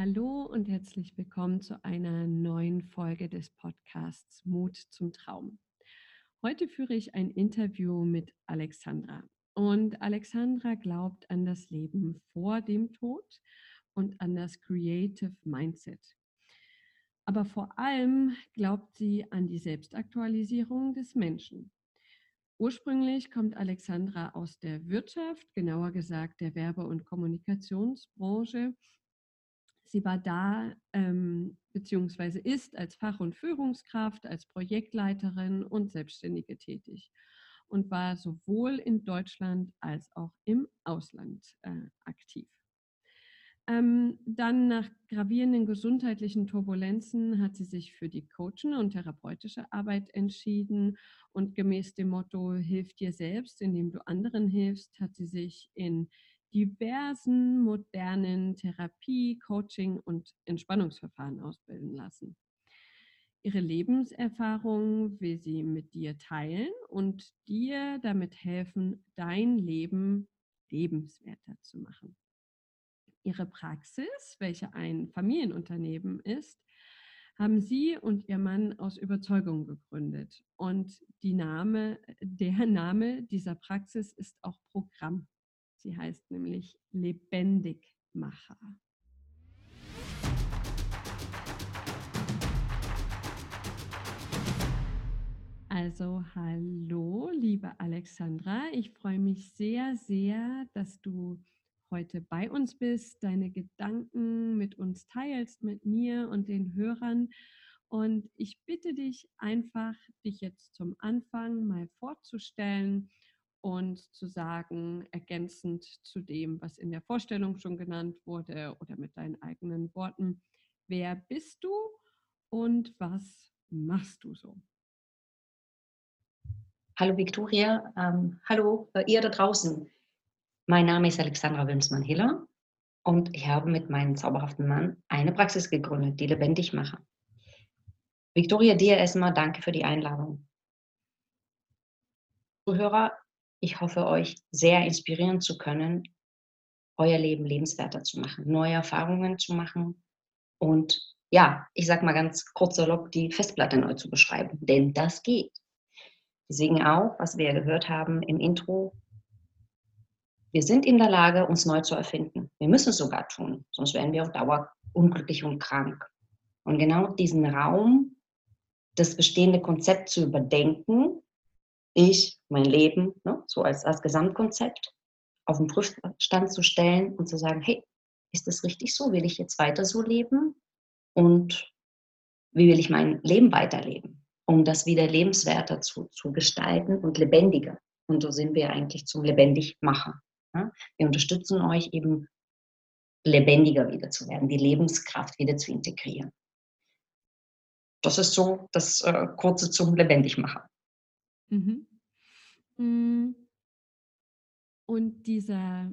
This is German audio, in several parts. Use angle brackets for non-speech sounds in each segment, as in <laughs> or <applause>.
Hallo und herzlich willkommen zu einer neuen Folge des Podcasts Mut zum Traum. Heute führe ich ein Interview mit Alexandra. Und Alexandra glaubt an das Leben vor dem Tod und an das Creative Mindset. Aber vor allem glaubt sie an die Selbstaktualisierung des Menschen. Ursprünglich kommt Alexandra aus der Wirtschaft, genauer gesagt der Werbe- und Kommunikationsbranche Sie war da ähm, beziehungsweise ist als Fach- und Führungskraft, als Projektleiterin und Selbstständige tätig und war sowohl in Deutschland als auch im Ausland äh, aktiv. Ähm, dann nach gravierenden gesundheitlichen Turbulenzen hat sie sich für die Coaching und therapeutische Arbeit entschieden und gemäß dem Motto Hilf dir selbst, indem du anderen hilfst, hat sie sich in diversen modernen Therapie-, Coaching- und Entspannungsverfahren ausbilden lassen. Ihre Lebenserfahrung will sie mit dir teilen und dir damit helfen, dein Leben lebenswerter zu machen. Ihre Praxis, welche ein Familienunternehmen ist, haben sie und ihr Mann aus Überzeugung gegründet. Und Name, der Name dieser Praxis ist auch Programm. Sie heißt nämlich Lebendigmacher. Also hallo, liebe Alexandra. Ich freue mich sehr, sehr, dass du heute bei uns bist, deine Gedanken mit uns teilst, mit mir und den Hörern. Und ich bitte dich einfach, dich jetzt zum Anfang mal vorzustellen und zu sagen, ergänzend zu dem, was in der Vorstellung schon genannt wurde oder mit deinen eigenen Worten, wer bist du und was machst du so? Hallo Viktoria, ähm, hallo äh, ihr da draußen. Mein Name ist Alexandra Wilmsmann-Hiller und ich habe mit meinem zauberhaften Mann eine Praxis gegründet, die lebendig mache. Viktoria, dir erstmal danke für die Einladung. Zuhörer, ich hoffe, euch sehr inspirieren zu können, euer Leben lebenswerter zu machen, neue Erfahrungen zu machen und ja, ich sag mal ganz kurz salopp, die Festplatte neu zu beschreiben, denn das geht. Deswegen auch, was wir ja gehört haben im Intro, wir sind in der Lage, uns neu zu erfinden. Wir müssen es sogar tun, sonst wären wir auf Dauer unglücklich und krank. Und genau diesen Raum, das bestehende Konzept zu überdenken, ich, mein Leben, ne, so als, als Gesamtkonzept auf den Prüfstand zu stellen und zu sagen, hey, ist das richtig so? Will ich jetzt weiter so leben? Und wie will ich mein Leben weiterleben? Um das wieder lebenswerter zu, zu gestalten und lebendiger. Und so sind wir eigentlich zum Lebendigmacher. Ja? Wir unterstützen euch eben lebendiger wieder zu werden, die Lebenskraft wieder zu integrieren. Das ist so das äh, Kurze zum Lebendigmacher. Mhm. Mm. Und dieser,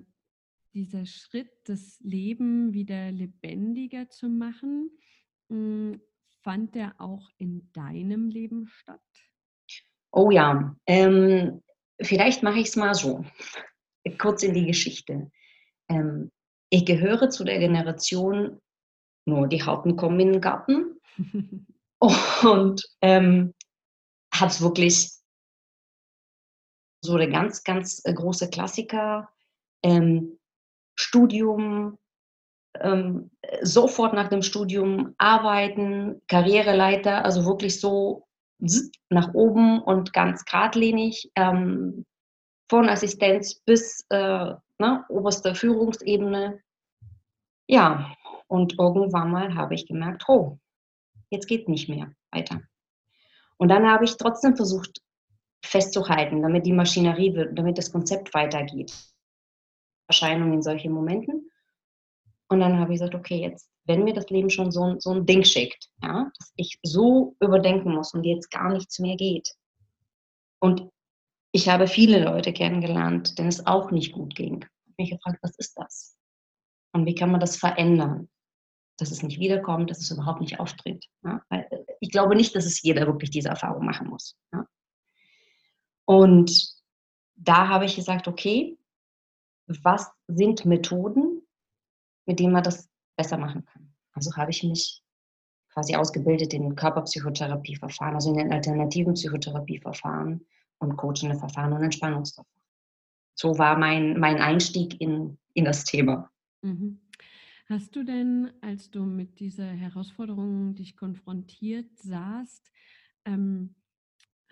dieser Schritt, das Leben wieder lebendiger zu machen, mm, fand der auch in deinem Leben statt? Oh ja, ähm, vielleicht mache ich es mal so, <laughs> kurz in die Geschichte. Ähm, ich gehöre zu der Generation, nur die Hauten kommen in den Garten <laughs> und ähm, habe es wirklich so der ganz, ganz äh, große Klassiker. Ähm, Studium, ähm, sofort nach dem Studium arbeiten, Karriereleiter, also wirklich so nach oben und ganz geradlinig, ähm, von Assistenz bis äh, ne, oberste Führungsebene. Ja, und irgendwann mal habe ich gemerkt, oh, jetzt geht nicht mehr weiter. Und dann habe ich trotzdem versucht, festzuhalten, damit die Maschinerie, damit das Konzept weitergeht. Erscheinungen in solchen Momenten. Und dann habe ich gesagt, okay, jetzt, wenn mir das Leben schon so, so ein Ding schickt, ja, dass ich so überdenken muss und jetzt gar nichts mehr geht. Und ich habe viele Leute kennengelernt, denen es auch nicht gut ging. Ich habe mich gefragt, was ist das? Und wie kann man das verändern? Dass es nicht wiederkommt, dass es überhaupt nicht auftritt. Ja? Äh, ich glaube nicht, dass es jeder wirklich diese Erfahrung machen muss. Ja? Und da habe ich gesagt, okay, was sind Methoden, mit denen man das besser machen kann? Also habe ich mich quasi ausgebildet in Körperpsychotherapieverfahren, also in den alternativen Psychotherapieverfahren und coachende Verfahren und Entspannungsverfahren. So war mein, mein Einstieg in, in das Thema. Mhm. Hast du denn, als du mit dieser Herausforderung dich konfrontiert sahst, ähm,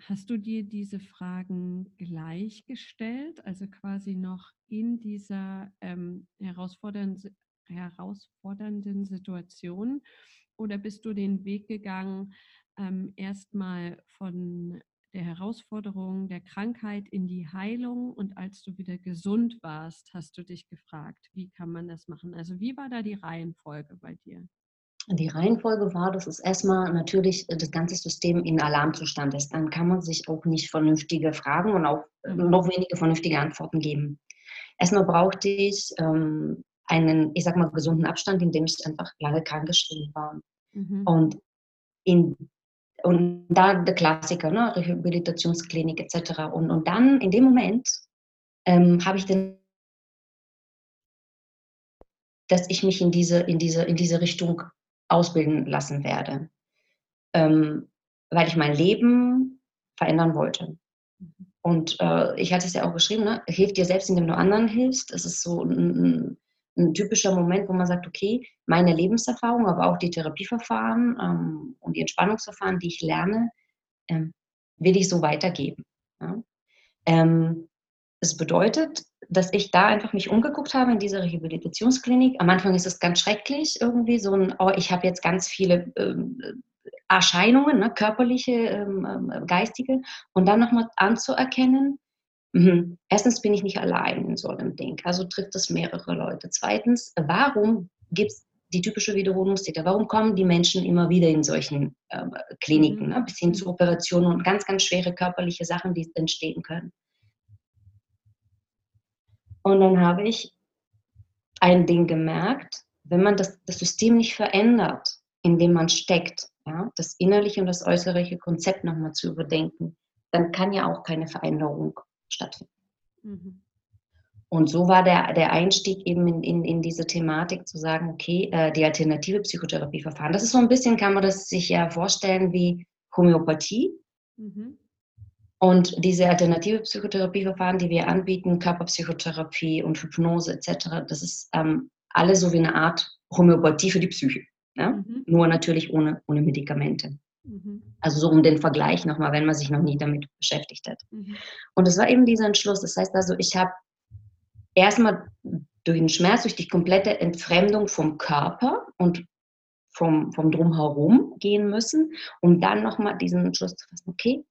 hast du dir diese Fragen gleichgestellt, also quasi noch in dieser ähm, herausfordernden, herausfordernden Situation? Oder bist du den Weg gegangen, ähm, erstmal von der Herausforderung der Krankheit in die Heilung und als du wieder gesund warst, hast du dich gefragt, wie kann man das machen? Also wie war da die Reihenfolge bei dir? Die Reihenfolge war, dass es erstmal natürlich das ganze System in Alarmzustand ist. Dann kann man sich auch nicht vernünftige Fragen und auch mhm. noch weniger vernünftige Antworten geben. Erstmal brauchte ich ähm, einen, ich sag mal, gesunden Abstand, in dem ich einfach lange krankgeschrieben war. Mhm. Und in und da der Klassiker, ne? Rehabilitationsklinik etc. Und, und dann in dem Moment ähm, habe ich den, dass ich mich in diese, in diese, in diese Richtung ausbilden lassen werde, ähm, weil ich mein Leben verändern wollte. Und äh, ich hatte es ja auch geschrieben, ne? hilf dir selbst, indem du anderen hilfst. Es ist so ein, ein typischer Moment, wo man sagt, okay, meine Lebenserfahrung, aber auch die Therapieverfahren ähm, und die Entspannungsverfahren, die ich lerne, ähm, will ich so weitergeben. Ja? Ähm, das bedeutet, dass ich da einfach mich umgeguckt habe in dieser Rehabilitationsklinik. Am Anfang ist es ganz schrecklich, irgendwie so ein, oh, ich habe jetzt ganz viele ähm, Erscheinungen, ne, körperliche, ähm, ähm geistige, und dann nochmal anzuerkennen, Mhm. Erstens bin ich nicht allein in so einem Ding, also trifft es mehrere Leute. Zweitens, warum gibt es die typische Wiederholungstäter? Warum kommen die Menschen immer wieder in solchen äh, Kliniken, mhm. ne? bis hin mhm. zu Operationen und ganz, ganz schwere körperliche Sachen, die entstehen können? Und dann habe ich ein Ding gemerkt, wenn man das, das System nicht verändert, in dem man steckt, ja, das innerliche und das äußerliche Konzept nochmal zu überdenken, dann kann ja auch keine Veränderung stattfinden. Mhm. Und so war der, der Einstieg eben in, in, in diese Thematik zu sagen, okay, äh, die alternative Psychotherapieverfahren. Das ist so ein bisschen, kann man das sich ja vorstellen wie Homöopathie. Mhm. Und diese alternative Psychotherapieverfahren, die wir anbieten, Körperpsychotherapie und Hypnose etc., das ist ähm, alle so wie eine Art Homöopathie für die Psyche. Ja? Mhm. Nur natürlich ohne, ohne Medikamente. Mhm. Also so um den Vergleich nochmal, wenn man sich noch nie damit beschäftigt hat. Mhm. Und es war eben dieser Entschluss. Das heißt also, ich habe erstmal durch den Schmerz, durch die komplette Entfremdung vom Körper und vom, vom Drumherum gehen müssen, um dann nochmal diesen Entschluss zu fassen, okay,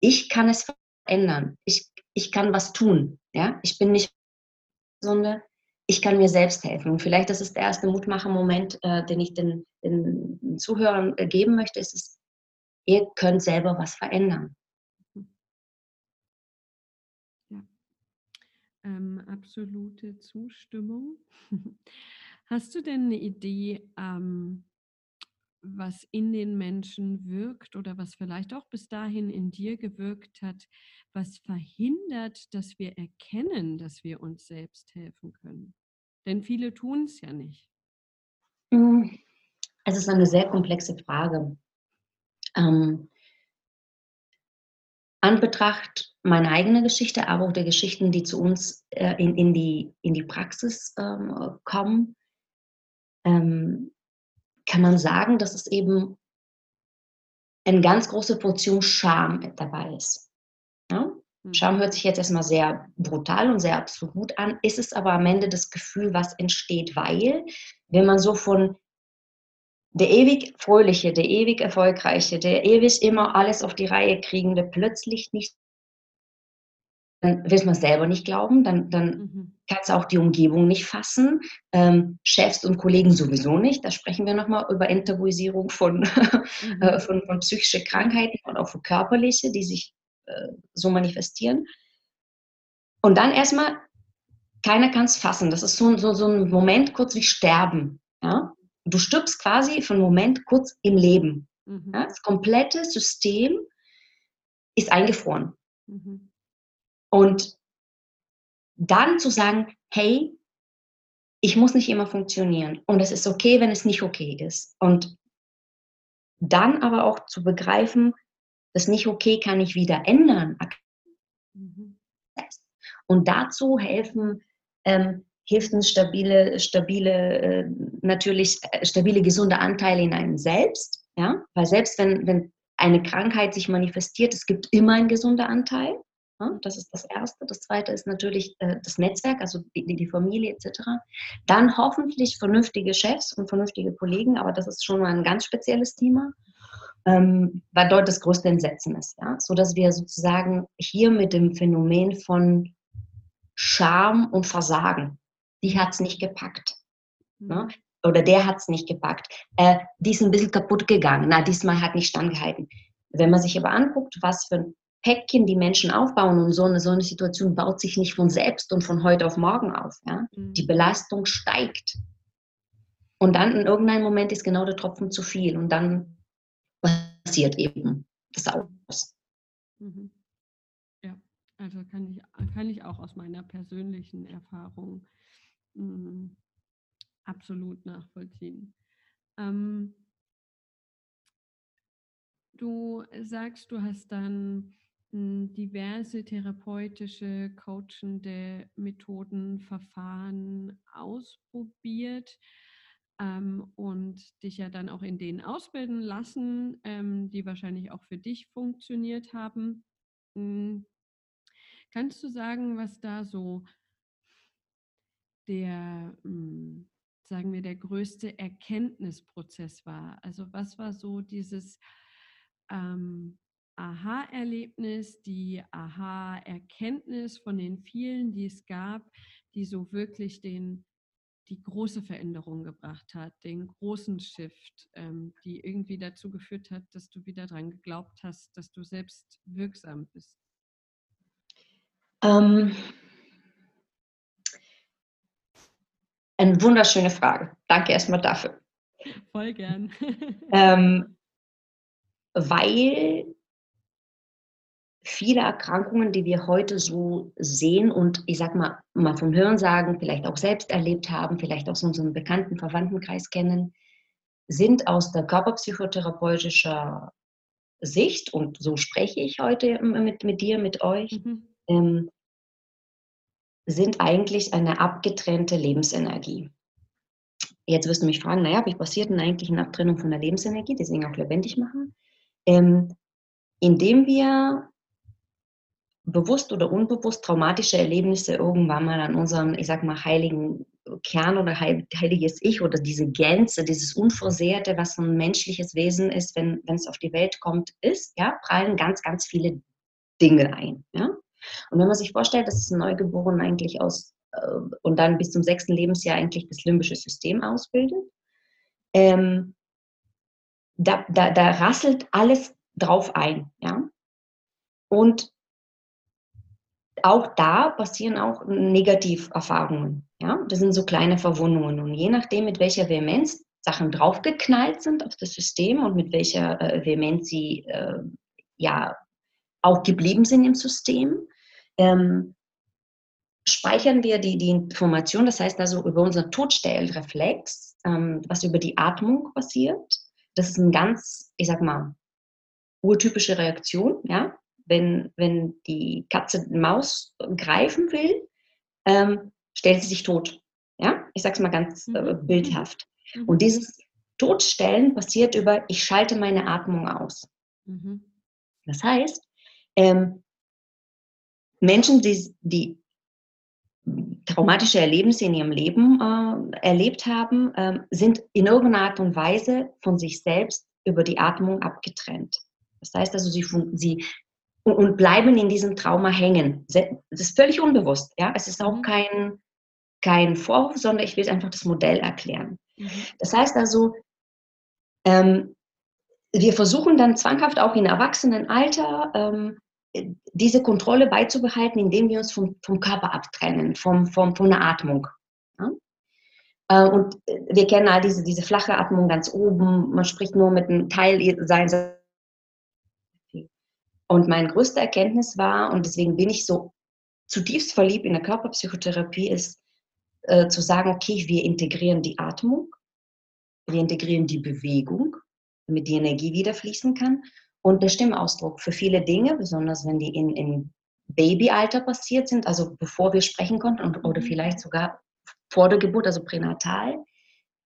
ich kann es verändern. Ich, ich kann was tun. Ja? Ich bin nicht, sondern ich kann mir selbst helfen. Und vielleicht das ist der erste Mutmacher-Moment, äh, den ich den, den Zuhörern äh, geben möchte, ist es, ihr könnt selber was verändern. Ja, ähm, absolute Zustimmung. <laughs> Hast du denn eine Idee, ähm, was in den Menschen wirkt oder was vielleicht auch bis dahin in dir gewirkt hat, was verhindert, dass wir erkennen, dass wir uns selbst helfen können? Denn viele tun es ja nicht. Hm, es ist eine sehr komplexe Frage. Ähm, an Betracht meiner eigenen Geschichte, aber auch der Geschichten, die zu uns äh, in, in, die, in die Praxis ähm, kommen, ähm, kann man sagen, dass es eben eine ganz große Portion Scham dabei ist. Ja? Scham hört sich jetzt erstmal sehr brutal und sehr absolut an, ist es aber am Ende das Gefühl, was entsteht, weil wenn man so von der ewig fröhliche, der ewig erfolgreiche, der ewig immer alles auf die Reihe kriegende plötzlich nicht, dann will man selber nicht glauben, dann, dann mhm. kann es auch die Umgebung nicht fassen, ähm, Chefs und Kollegen sowieso nicht. Da sprechen wir nochmal über Enttabuisierung von, <laughs> mhm. äh, von, von psychischen Krankheiten und auch von körperliche, die sich äh, so manifestieren. Und dann erstmal, keiner kann es fassen. Das ist so, so, so ein Moment kurz wie Sterben. Ja? Du stirbst quasi für einen Moment kurz im Leben. Mhm. Ja? Das komplette System ist eingefroren. Mhm. Und dann zu sagen, hey, ich muss nicht immer funktionieren. Und es ist okay, wenn es nicht okay ist. Und dann aber auch zu begreifen, das nicht okay kann ich wieder ändern. Mhm. Und dazu helfen, ähm, hilft ein stabile, stabile, äh, natürlich äh, stabile, gesunde Anteile in einem selbst. Ja? Weil selbst wenn, wenn eine Krankheit sich manifestiert, es gibt immer einen gesunden Anteil. Ja? Das ist das Erste. Das Zweite ist natürlich äh, das Netzwerk, also die, die Familie etc. Dann hoffentlich vernünftige Chefs und vernünftige Kollegen, aber das ist schon mal ein ganz spezielles Thema ähm, weil dort das größte Entsetzen ist. Ja? So dass wir sozusagen hier mit dem Phänomen von Scham und Versagen, die hat es nicht gepackt. Mhm. Ne? Oder der hat es nicht gepackt. Äh, die ist ein bisschen kaputt gegangen. Na, diesmal hat nicht standgehalten. Wenn man sich aber anguckt, was für ein Päckchen die Menschen aufbauen und so eine, so eine Situation baut sich nicht von selbst und von heute auf morgen auf. Ja? Mhm. Die Belastung steigt. Und dann in irgendeinem Moment ist genau der Tropfen zu viel und dann passiert eben das aus. Mhm. Ja, also kann ich, kann ich auch aus meiner persönlichen Erfahrung mh, absolut nachvollziehen. Ähm, du sagst, du hast dann diverse therapeutische, coachende Methoden, Verfahren ausprobiert ähm, und dich ja dann auch in denen ausbilden lassen, ähm, die wahrscheinlich auch für dich funktioniert haben. Mhm. Kannst du sagen, was da so der, hm, sagen wir, der größte Erkenntnisprozess war? Also was war so dieses ähm, Aha-Erlebnis, die Aha-Erkenntnis von den vielen, die es gab, die so wirklich den die große Veränderung gebracht hat, den großen Shift, ähm, die irgendwie dazu geführt hat, dass du wieder daran geglaubt hast, dass du selbst wirksam bist? Ähm, eine wunderschöne Frage. Danke erstmal dafür. Voll gern. <laughs> ähm, weil viele Erkrankungen, die wir heute so sehen und ich sag mal, mal vom Hörensagen vielleicht auch selbst erlebt haben, vielleicht aus unserem bekannten Verwandtenkreis kennen, sind aus der körperpsychotherapeutischer Sicht, und so spreche ich heute mit, mit dir, mit euch, mhm. ähm, sind eigentlich eine abgetrennte Lebensenergie. Jetzt wirst du mich fragen, naja, wie passiert denn eigentlich eine Abtrennung von der Lebensenergie, deswegen auch lebendig machen? Ähm, indem wir bewusst oder unbewusst traumatische Erlebnisse irgendwann mal an unserem, ich sag mal, heiligen Kern oder heiliges Ich oder diese Gänze, dieses Unversehrte, was ein menschliches Wesen ist, wenn, es auf die Welt kommt, ist, ja, prallen ganz, ganz viele Dinge ein. Ja? Und wenn man sich vorstellt, dass ein Neugeboren eigentlich aus äh, und dann bis zum sechsten Lebensjahr eigentlich das limbische System ausbildet, ähm, da, da, da rasselt alles drauf ein. Ja? Und auch da passieren auch Negativerfahrungen. Ja? Das sind so kleine Verwundungen. Und je nachdem, mit welcher Vehemenz Sachen draufgeknallt sind auf das System und mit welcher äh, Vehemenz sie äh, ja auch geblieben sind im System, ähm, speichern wir die, die Information, das heißt also über unseren Todstellreflex, ähm, was über die Atmung passiert. Das ist eine ganz, ich sag mal, urtypische Reaktion, ja, wenn, wenn die Katze Maus greifen will, ähm, stellt sie sich tot. Ja, ich sage es mal ganz äh, mhm. bildhaft. Mhm. Und dieses Totstellen passiert über, ich schalte meine Atmung aus. Mhm. Das heißt, ähm, Menschen, die, die traumatische Erlebnisse in ihrem Leben äh, erlebt haben, äh, sind in irgendeiner Art und Weise von sich selbst über die Atmung abgetrennt. Das heißt also, sie, sie und, bleiben in diesem Trauma hängen. Das ist völlig unbewusst. Ja? Es ist auch mhm. kein, kein Vorwurf, sondern ich will einfach das Modell erklären. Mhm. Das heißt also, ähm, wir versuchen dann zwanghaft auch im Erwachsenenalter ähm, diese Kontrolle beizubehalten, indem wir uns vom, vom Körper abtrennen, vom, vom, von der Atmung. Ja? Äh, und wir kennen all diese, diese flache Atmung ganz oben, man spricht nur mit einem Teil seines und meine größte Erkenntnis war, und deswegen bin ich so zutiefst verliebt in der Körperpsychotherapie, ist, äh, zu sagen, okay, wir integrieren die Atmung, wir integrieren die Bewegung, damit die Energie wieder fließen kann und der Stimmausdruck für viele Dinge, besonders wenn die in, in Babyalter passiert sind, also bevor wir sprechen konnten und, oder mhm. vielleicht sogar vor der Geburt, also pränatal,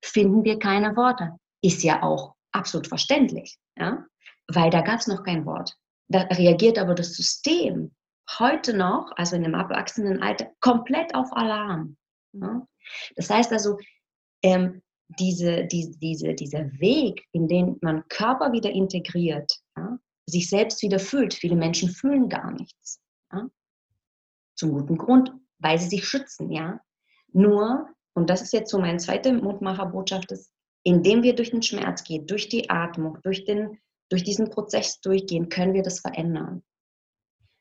finden wir keine Worte. Ist ja auch absolut verständlich, ja? weil da gab es noch kein Wort. Da reagiert aber das System heute noch, also in dem Erwachsenenalter, komplett auf Alarm. Mhm. Das heißt also, ähm, diese, diese, diese, dieser Weg, in den man Körper wieder integriert, ja, sich selbst wieder fühlt. Viele Menschen fühlen gar nichts. Ja? Zum guten Grund, weil sie sich schützen. Ja? Nur, und das ist jetzt so meine zweite Mutmacherbotschaft, ist, indem wir durch den Schmerz gehen, durch die Atmung, durch, den, durch diesen Prozess durchgehen, können wir das verändern.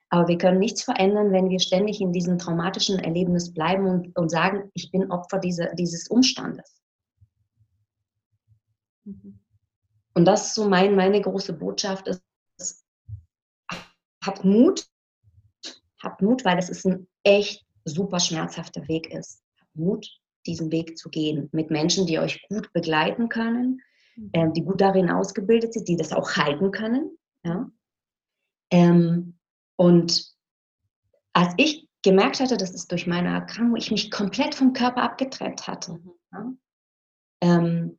Aber wir können nichts verändern, wenn wir ständig in diesem traumatischen Erlebnis bleiben und, und sagen, ich bin Opfer dieser, dieses Umstandes. Mhm. Und das ist so mein, meine große Botschaft, ist, habt Mut, habt Mut, weil es ist ein echt super schmerzhafter Weg ist. Habt Mut, diesen Weg zu gehen mit Menschen, die euch gut begleiten können, mhm. äh, die gut darin ausgebildet sind, die das auch halten können. Ja? Ähm, und als ich gemerkt hatte, dass es durch meine Erkrankung ich mich komplett vom Körper abgetrennt hatte, mhm. ja? ähm,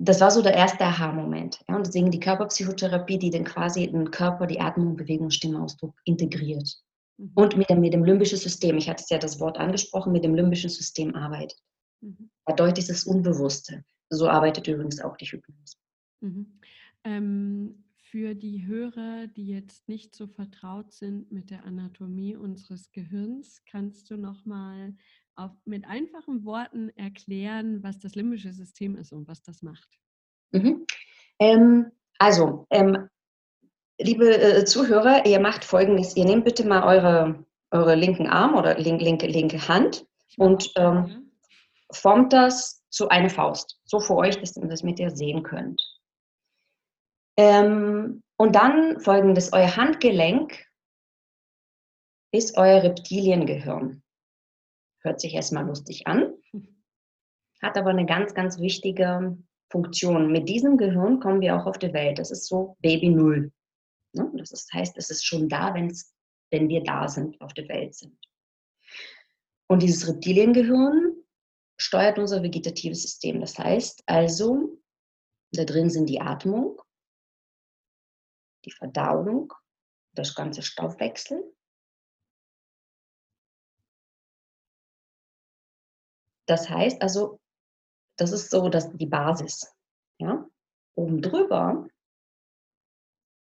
das war so der erste Aha-Moment. Ja? Und deswegen die Körperpsychotherapie, die dann quasi den Körper, die Atmung, Bewegung, Stimmausdruck integriert. Mhm. Und mit dem, mit dem limbischen System, ich hatte ja das Wort angesprochen, mit dem limbischen System arbeitet. Mhm. Dadurch ist das Unbewusste. So arbeitet übrigens auch die Hypnose. Mhm. Ähm, für die Hörer, die jetzt nicht so vertraut sind mit der Anatomie unseres Gehirns, kannst du noch mal auf, mit einfachen Worten erklären, was das limbische System ist und was das macht? Mhm. Ähm, also, ähm, liebe äh, Zuhörer, ihr macht folgendes: Ihr nehmt bitte mal eure, eure linken Arm oder link, linke, linke Hand und ähm, formt das zu einer Faust. So für euch, dass ihr das mit ihr sehen könnt. Ähm, und dann folgendes: Euer Handgelenk ist euer Reptiliengehirn. Hört sich erstmal lustig an, hat aber eine ganz, ganz wichtige Funktion. Mit diesem Gehirn kommen wir auch auf die Welt. Das ist so Baby Null. Ne? Das ist, heißt, es ist schon da, wenn's, wenn wir da sind, auf der Welt sind. Und dieses Reptiliengehirn steuert unser vegetatives System. Das heißt also, da drin sind die Atmung, die Verdauung, das ganze Stoffwechsel, Das heißt also, das ist so dass die Basis. Ja? Oben drüber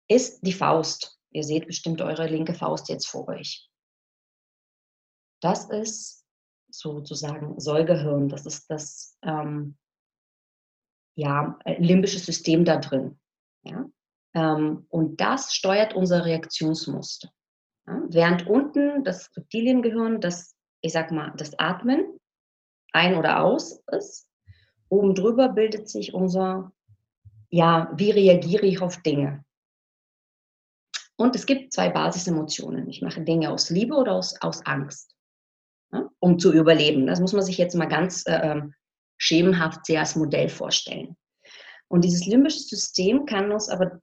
ist die Faust. Ihr seht bestimmt eure linke Faust jetzt vor euch. Das ist sozusagen Säugehirn. Das ist das ähm, ja, limbische System da drin. Ja? Ähm, und das steuert unser Reaktionsmuster. Ja? Während unten das Reptiliengehirn, das, ich sag mal, das Atmen, ein oder aus ist. Oben drüber bildet sich unser, ja, wie reagiere ich auf Dinge. Und es gibt zwei Basisemotionen. Ich mache Dinge aus Liebe oder aus, aus Angst, ja, um zu überleben. Das muss man sich jetzt mal ganz äh, ähm, schemenhaft sehr als Modell vorstellen. Und dieses limbische System kann uns aber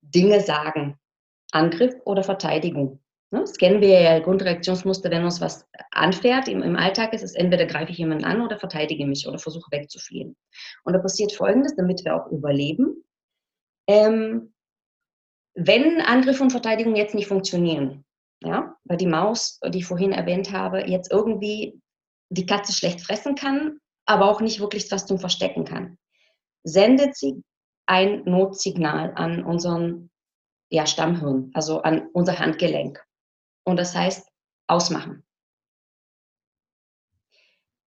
Dinge sagen. Angriff oder Verteidigung. Ne? Das kennen wir ja, Grundreaktionsmuster, wenn uns was anfährt im, im Alltag ist es entweder greife ich jemanden an oder verteidige mich oder versuche wegzufliehen. Und da passiert Folgendes, damit wir auch überleben. Ähm, wenn Angriff und Verteidigung jetzt nicht funktionieren, ja, weil die Maus, die ich vorhin erwähnt habe, jetzt irgendwie die Katze schlecht fressen kann, aber auch nicht wirklich was zum Verstecken kann, sendet sie ein Notsignal an unseren ja, Stammhirn, also an unser Handgelenk. Und das heißt ausmachen.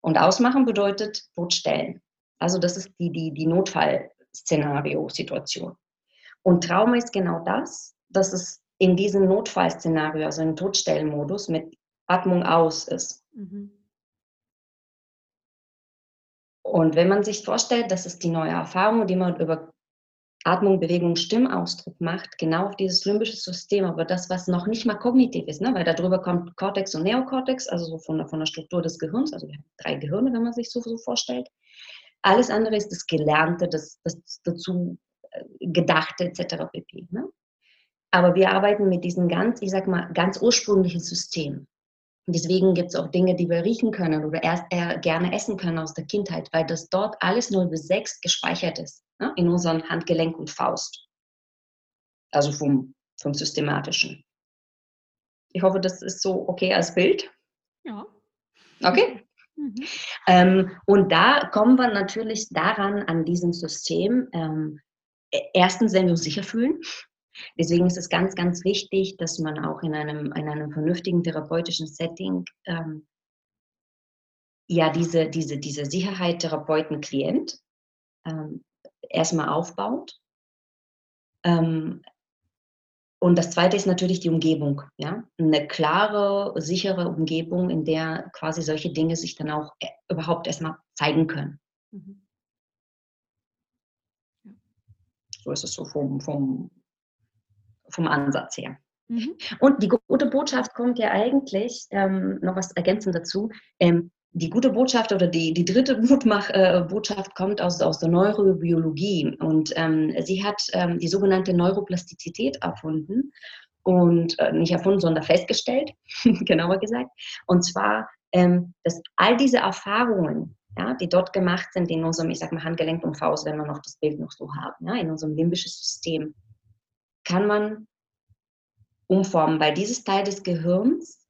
Und ausmachen bedeutet totstellen. Also das ist die, die, die Notfallszenario-Situation. Und Trauma ist genau das, dass es in diesem Notfallszenario, also im Totstellmodus mit Atmung aus ist. Mhm. Und wenn man sich vorstellt, das ist die neue Erfahrung, die man über Atmung, Bewegung, Stimmausdruck macht, genau auf dieses limbische System, aber das, was noch nicht mal kognitiv ist, ne? weil darüber kommt Cortex und Neokortex, also so von der, von der Struktur des Gehirns, also wir haben drei Gehirne, wenn man sich so, so vorstellt. Alles andere ist das Gelernte, das, das dazu äh, Gedachte etc. pp. Ne? Aber wir arbeiten mit diesem ganz, ich sag mal, ganz ursprünglichen System. Und deswegen gibt es auch Dinge, die wir riechen können oder erst eher gerne essen können aus der Kindheit, weil das dort alles 0 bis 6 gespeichert ist, ne? in unseren Handgelenk und Faust. Also vom, vom Systematischen. Ich hoffe, das ist so okay als Bild. Ja. Okay. Mhm. Ähm, und da kommen wir natürlich daran, an diesem System, ähm, e-, erstens, wenn wir uns sicher fühlen, Deswegen ist es ganz, ganz wichtig, dass man auch in einem, in einem vernünftigen therapeutischen Setting ähm, ja diese, diese, diese Sicherheit Therapeuten-Klient ähm, erstmal aufbaut. Ähm, und das zweite ist natürlich die Umgebung. Ja? Eine klare, sichere Umgebung, in der quasi solche Dinge sich dann auch äh, überhaupt erstmal zeigen können. Mhm. So ist es so vom, vom, vom Ansatz her. Mhm. Und die gute Botschaft kommt ja eigentlich, ähm, noch was ergänzend dazu, ähm, die gute Botschaft oder die, die dritte <laughs> Mutmach-Botschaft äh, kommt aus, aus der Neurobiologie und ähm, sie hat ähm, die sogenannte Neuroplastizität erfunden und äh, nicht erfunden, sondern festgestellt, <laughs> genauer gesagt. Und zwar, ähm, dass all diese Erfahrungen, ja, die dort gemacht sind in unserem, ich sag mal, Handgelenk und Faust, wenn wir noch das Bild noch so haben, ja, in unserem limbischen System, kann man umformen, weil dieses Teil des Gehirns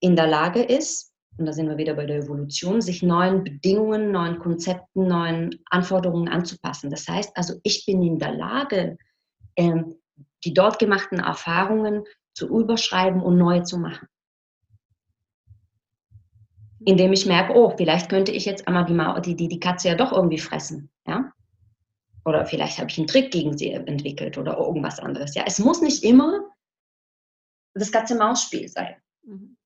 in der Lage ist, und da sind wir wieder bei der Evolution, sich neuen Bedingungen, neuen Konzepten, neuen Anforderungen anzupassen. Das heißt also, ich bin in der Lage, ähm, die dort gemachten Erfahrungen zu überschreiben und neu zu machen. Indem ich merke, oh, vielleicht könnte ich jetzt einmal die, die, die Katze ja doch irgendwie fressen. Ja? Oder vielleicht habe ich einen Trick gegen sie entwickelt oder irgendwas anderes. Ja, es muss nicht immer das ganze Mausspiel sein. Mhm.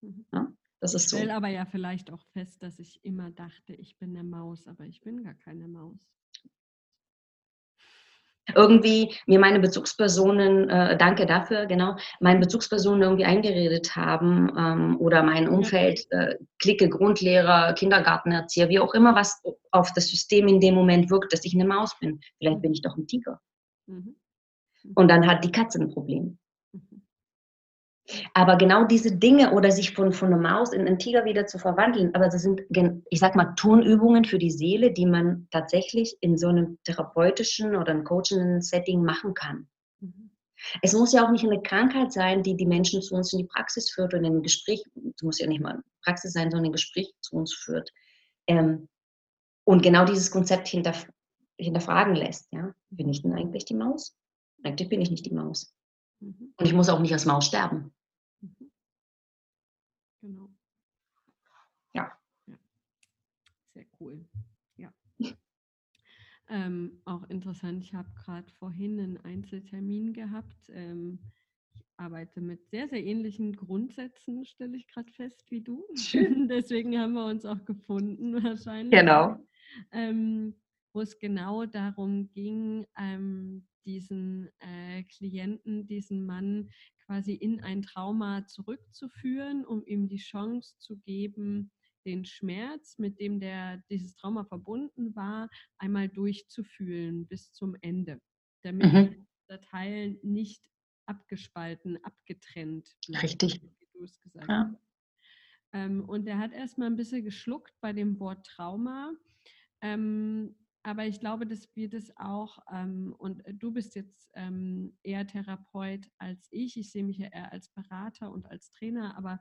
Mhm. Ja, das ist ich stelle so. aber ja vielleicht auch fest, dass ich immer dachte, ich bin eine Maus, aber ich bin gar keine Maus irgendwie mir meine Bezugspersonen, äh, danke dafür, genau, meine Bezugspersonen irgendwie eingeredet haben ähm, oder mein Umfeld, äh, Clique, Grundlehrer, Kindergartenerzieher, wie auch immer, was auf das System in dem Moment wirkt, dass ich eine Maus bin. Vielleicht bin ich doch ein Tiger. Mhm. Und dann hat die Katze ein Problem. Aber genau diese Dinge oder sich von, von einer Maus in einen Tiger wieder zu verwandeln, aber das sind, ich sag mal, Turnübungen für die Seele, die man tatsächlich in so einem therapeutischen oder einem coachenden Setting machen kann. Mhm. Es muss ja auch nicht eine Krankheit sein, die die Menschen zu uns in die Praxis führt und in ein Gespräch, es muss ja nicht mal Praxis sein, sondern ein Gespräch zu uns führt. Ähm, und genau dieses Konzept hinterf hinterfragen lässt. Ja? Bin ich denn eigentlich die Maus? Eigentlich bin ich nicht die Maus. Mhm. Und ich muss auch nicht als Maus sterben. Mhm. Genau. Ja. ja. Sehr cool. Ja. ähm, auch interessant, ich habe gerade vorhin einen Einzeltermin gehabt. Ähm, ich arbeite mit sehr, sehr ähnlichen Grundsätzen, stelle ich gerade fest, wie du. Schön. <laughs> Deswegen haben wir uns auch gefunden, <laughs> wahrscheinlich. Genau. Ähm, wo es genau darum ging, ähm, diesen äh, Klienten, diesen Mann quasi in ein Trauma zurückzuführen, um ihm die Chance zu geben, den Schmerz, mit dem der, dieses Trauma verbunden war, einmal durchzufühlen bis zum Ende, damit mhm. der Teil nicht abgespalten, abgetrennt bleibt. Richtig. Wie du es gesagt ja. hast. Ähm, und er hat erstmal ein bisschen geschluckt bei dem Wort Trauma. Ähm, aber ich glaube, dass wir das auch, ähm, und du bist jetzt ähm, eher Therapeut als ich, ich sehe mich ja eher als Berater und als Trainer, aber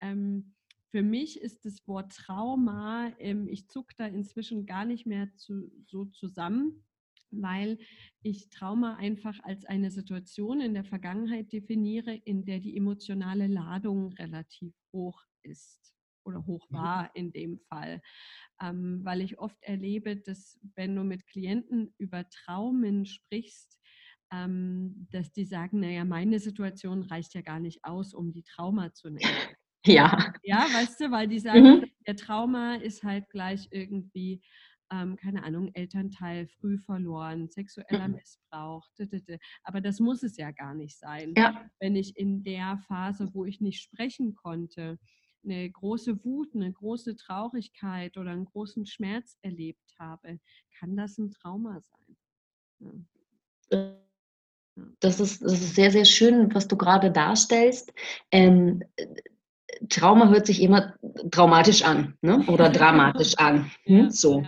ähm, für mich ist das Wort Trauma, ähm, ich zucke da inzwischen gar nicht mehr zu, so zusammen, weil ich Trauma einfach als eine Situation in der Vergangenheit definiere, in der die emotionale Ladung relativ hoch ist oder hoch mhm. war in dem Fall ähm, weil ich oft erlebe, dass wenn du mit Klienten über Traumen sprichst, ähm, dass die sagen, naja, meine Situation reicht ja gar nicht aus, um die Trauma zu nennen. <laughs> Ja. Ja, weißt du, weil die sagen, mhm. der Trauma ist halt gleich irgendwie ähm, keine Ahnung, Elternteil früh verloren, sexueller Mhm. Missbrauch. d- d- d. Aber das muss es ja gar nicht sein. Ja, Wenn ich in der Phase, wo ich nicht sprechen konnte, eine große Wut, eine große Traurigkeit oder einen großen Schmerz erlebt habe, kann das ein Trauma sein. Ja, ja. das ist, das ist sehr, sehr schön, was du gerade darstellst. Ähm, Trauma hört sich immer traumatisch an ne? oder dramatisch <laughs> an. Hm? So.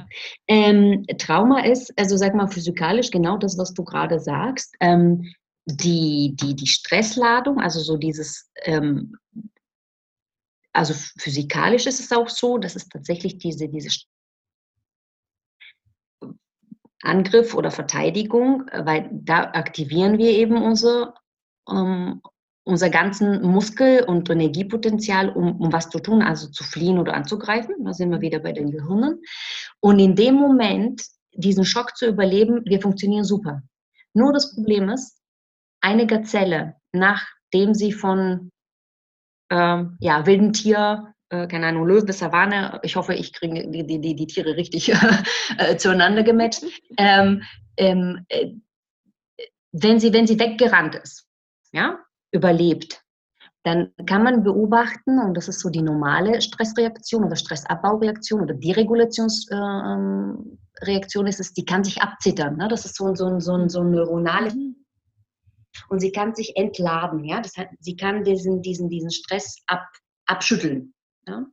Ähm, Trauma ist, also sag mal physikalisch genau das, was du gerade sagst. Ähm, die, die, die Stressladung, also so dieses, ähm, also physikalisch ist es auch so, dass es tatsächlich diese, diese Angriff oder Verteidigung, äh, weil da aktivieren wir eben unser, ähm, unser ganzen Muskel- und Energiepotenzial, um, um was zu tun, also zu fliehen oder anzugreifen. Da sind wir wieder bei den Gehirnen. Und in dem Moment, diesen Schock zu überleben, wir funktionieren super. Nur das Problem ist, eine Gazelle, nachdem sie von ähm, ja, wilden Tier, äh, keine Ahnung, Löwe, Savanne, ich hoffe, ich kriege die, die, die, die Tiere richtig <laughs> äh, zueinander gematcht, ähm, ähm, äh, wenn, sie, wenn sie weggerannt ist, ja, überlebt, dann kann man beobachten, und das ist so die normale Stressreaktion oder Stressabbaureaktion oder Deregulationsreaktion, äh, ist es, die kann sich abzittern. Ne? Das ist so, so, so, so ein neuronales. Und sie kann sich entladen. Ja? Das heißt, sie kann diesen, diesen, diesen Stress ab, abschütteln. Ja?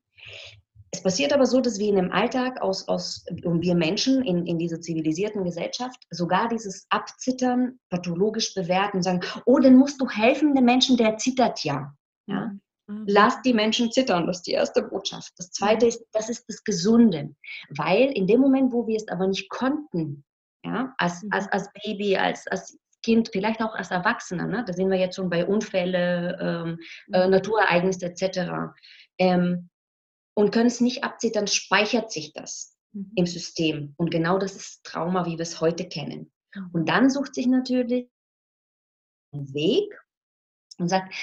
Es passiert aber so, dass wir in dem Alltag aus, aus und wir Menschen in, in dieser zivilisierten Gesellschaft sogar dieses Abzittern pathologisch bewerten und sagen, oh, dann musst du helfen dem Menschen, der zittert ja. ja? Mhm. Ah, Lass die Menschen zittern, das ist die erste Botschaft. Das zweite ist, das ist das Gesunde. Weil in dem Moment, wo wir es aber nicht konnten, ja, als, Mhm. als, als Baby, als, als Kind, vielleicht auch als Erwachsener, ne? da sind wir jetzt schon bei Unfälle, ähm, äh, Mhm. Naturereignisse etc. Ähm, und können es nicht abziehen, dann speichert sich das Mhm. im System. Und genau das ist Trauma, wie wir es heute kennen. Mhm. Und dann sucht sich natürlich einen Weg und sagt,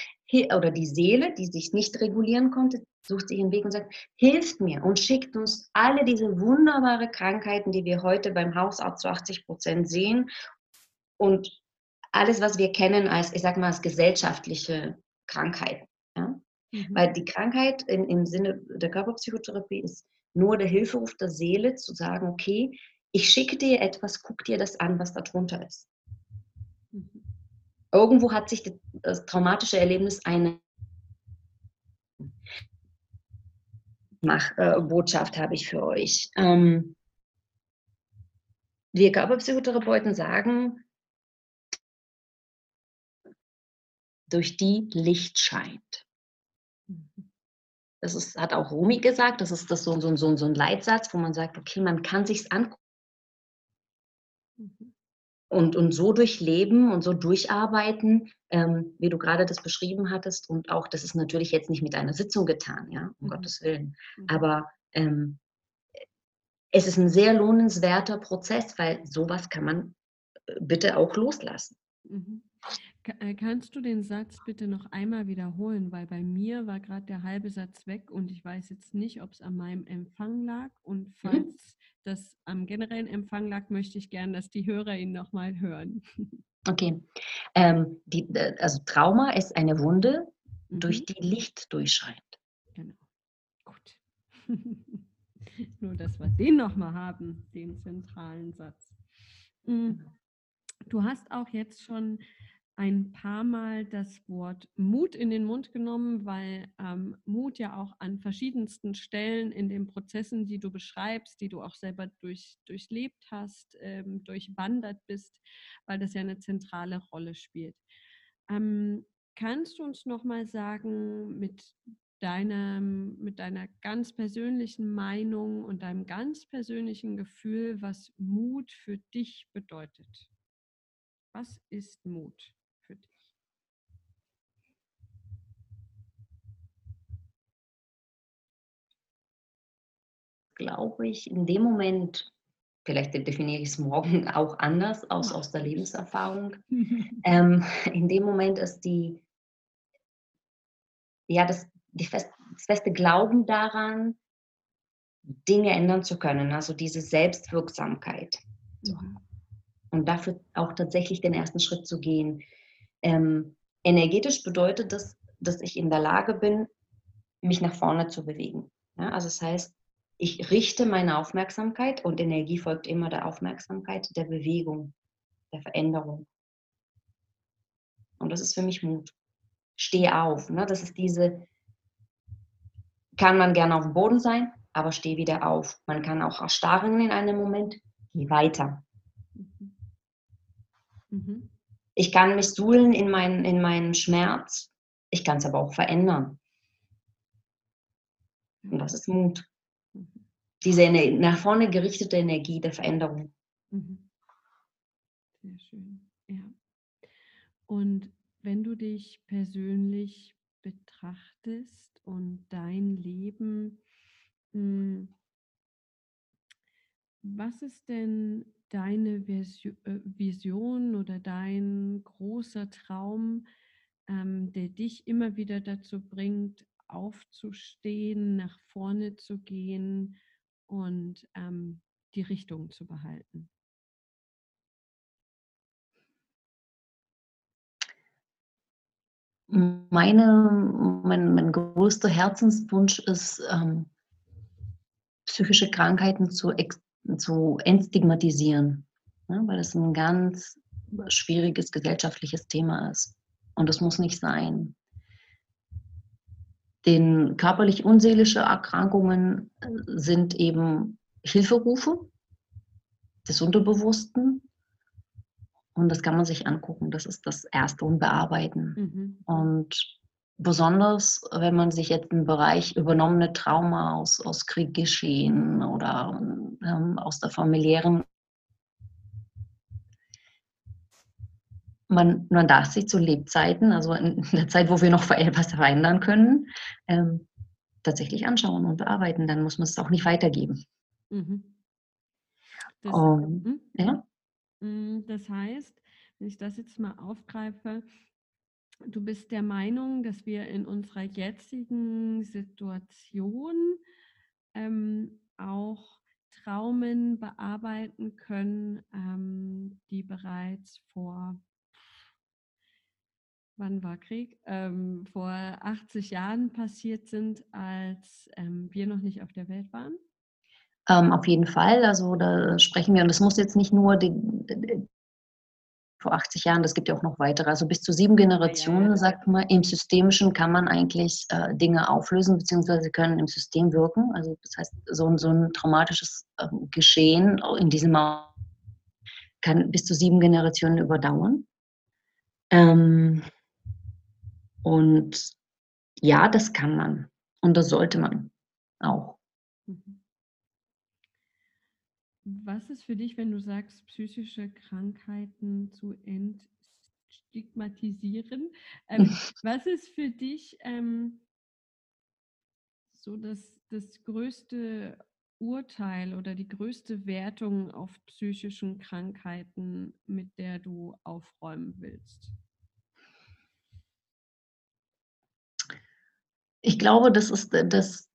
oder die Seele, die sich nicht regulieren konnte, sucht sich einen Weg und sagt, hilft mir und schickt uns alle diese wunderbare Krankheiten, die wir heute beim Hausarzt zu 80 Prozent sehen und alles, was wir kennen als, ich sag mal, als gesellschaftliche Krankheiten. Ja? Mhm. Weil die Krankheit in, im Sinne der Körperpsychotherapie ist nur der Hilferuf der Seele zu sagen, okay, ich schicke dir etwas, guck dir das an, was da drunter ist. Mhm. Irgendwo hat sich das, das traumatische Erlebnis eine Mach, äh, Botschaft habe ich für euch. Ähm, wir Körperpsychotherapeuten sagen, durch die Licht scheint. Mhm. Das ist, hat auch Rumi gesagt, das ist das so, so, so, so ein Leitsatz, wo man sagt, okay, man kann sich's angucken Mhm. und, und so durchleben und so durcharbeiten, ähm, wie du gerade das beschrieben hattest. Und auch, das ist natürlich jetzt nicht mit einer Sitzung getan, ja, um Mhm. Gottes Willen. Mhm. Aber ähm, es ist ein sehr lohnenswerter Prozess, weil sowas kann man äh, bitte auch loslassen. Mhm. Äh, Kannst du den Satz bitte noch einmal wiederholen, weil bei mir war gerade der halbe Satz weg und ich weiß jetzt nicht, ob es an meinem Empfang lag. Und Mhm. falls das am generellen Empfang lag, möchte ich gern, dass die Hörer ihn nochmal hören. Okay. Ähm, die, äh, also Trauma ist eine Wunde, durch Mhm. die Licht durchscheint. Genau. Gut. <laughs> Nur, dass wir den nochmal haben, den zentralen Satz. Mm, Du hast auch jetzt schon ein paar Mal das Wort Mut in den Mund genommen, weil ähm, Mut ja auch an verschiedensten Stellen in den Prozessen, die du beschreibst, die du auch selber durch, durchlebt hast, ähm, durchwandert bist, weil das ja eine zentrale Rolle spielt. Ähm, kannst du uns nochmal sagen, mit deinem, mit deiner ganz persönlichen Meinung und deinem ganz persönlichen Gefühl, was Mut für dich bedeutet? Was ist Mut für dich? Glaube ich, in dem Moment, vielleicht definiere ich es morgen <laughs> auch anders aus, aus der Lebenserfahrung, <laughs> ähm, in dem Moment ist die, ja, das, die fest, das feste Glauben daran, Dinge ändern zu können, also diese Selbstwirksamkeit. Mhm. Und dafür auch tatsächlich den ersten Schritt zu gehen. Ähm, energetisch bedeutet das, dass ich in der Lage bin, mich nach vorne zu bewegen. Ja, also das heißt, ich richte meine Aufmerksamkeit und Energie folgt immer der Aufmerksamkeit, der Bewegung, der Veränderung. Und das ist für mich Mut. Steh auf. Ne? Das ist diese, kann man gerne auf dem Boden sein, aber steh wieder auf. Man kann auch erstarren in einem Moment, geh weiter. Mhm. Mhm. Ich kann mich suhlen in, mein, in meinen Schmerz, ich kann es aber auch verändern. Und das ist Mut. Diese nach vorne gerichtete Energie der Veränderung. Mhm. Sehr schön, ja. Und wenn du dich persönlich betrachtest und dein Leben, hm, was ist denn deine äh, Vision oder dein großer Traum, ähm, der dich immer wieder dazu bringt, aufzustehen, nach vorne zu gehen und ähm, die Richtung zu behalten? Meine, mein, mein größter Herzenswunsch ist, ähm, psychische Krankheiten zu, zu entstigmatisieren, ne, weil es ein ganz schwieriges gesellschaftliches Thema ist. Und das muss nicht sein. Den körperlich unseelische Erkrankungen äh, sind eben Hilferufe des Unterbewussten. Und das kann man sich angucken. Das ist das Erste und bearbeiten. Mhm. Und besonders, wenn man sich jetzt im Bereich übernommene Trauma aus, aus Krieg geschehen oder ähm, aus der familiären man, man darf sich zu Lebzeiten, also in der Zeit, wo wir noch was verändern können, ähm, tatsächlich anschauen und bearbeiten. Dann muss man es auch nicht weitergeben. Mhm. Das, um, hm? ja? Hm, das heißt, wenn ich das jetzt mal aufgreife, du bist der Meinung, dass wir in unserer jetzigen Situation ähm, auch Traumen bearbeiten können, ähm, die bereits vor wann war Krieg, ähm, vor 80 Jahren passiert sind, als ähm, wir noch nicht auf der Welt waren? Ähm, auf jeden Fall. Also da sprechen wir, und das muss jetzt nicht nur die, die, vor 80 Jahren, das gibt ja auch noch weitere. Also bis zu sieben Generationen, ja, ja, sagt man, im Systemischen kann man eigentlich äh, Dinge auflösen, beziehungsweise können im System wirken. Also das heißt, so, so ein traumatisches äh, Geschehen in diesem kann bis zu sieben Generationen überdauern. Ähm, und ja, das kann man und das sollte man auch. Mhm. Was ist für dich, wenn du sagst, psychische Krankheiten zu entstigmatisieren? Ähm, <laughs> was ist für dich ähm, so das, das größte Urteil oder die größte Wertung auf psychischen Krankheiten, mit der du aufräumen willst? Ich glaube, das ist das,